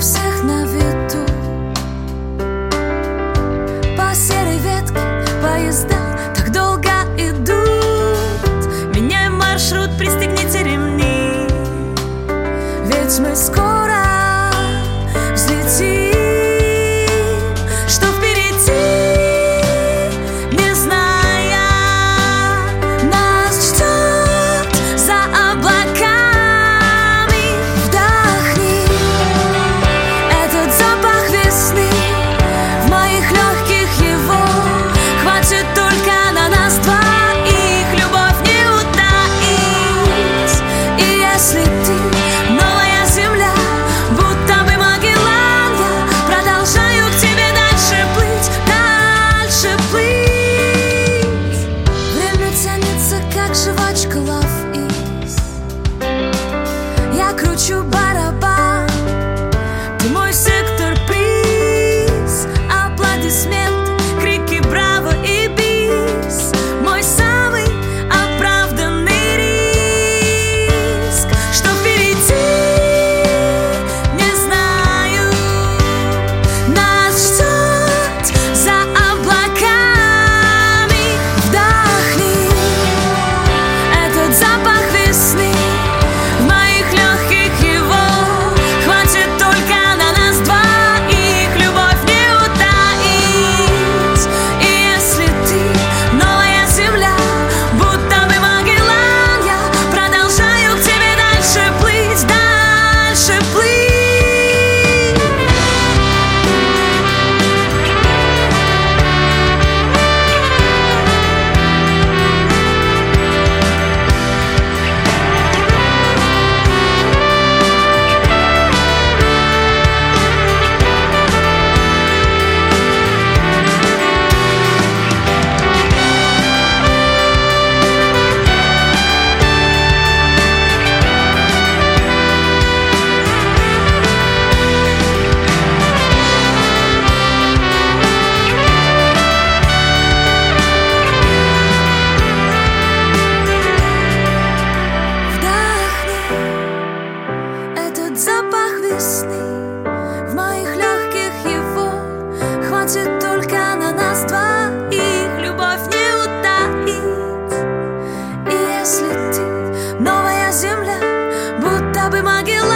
всех на be my guilt.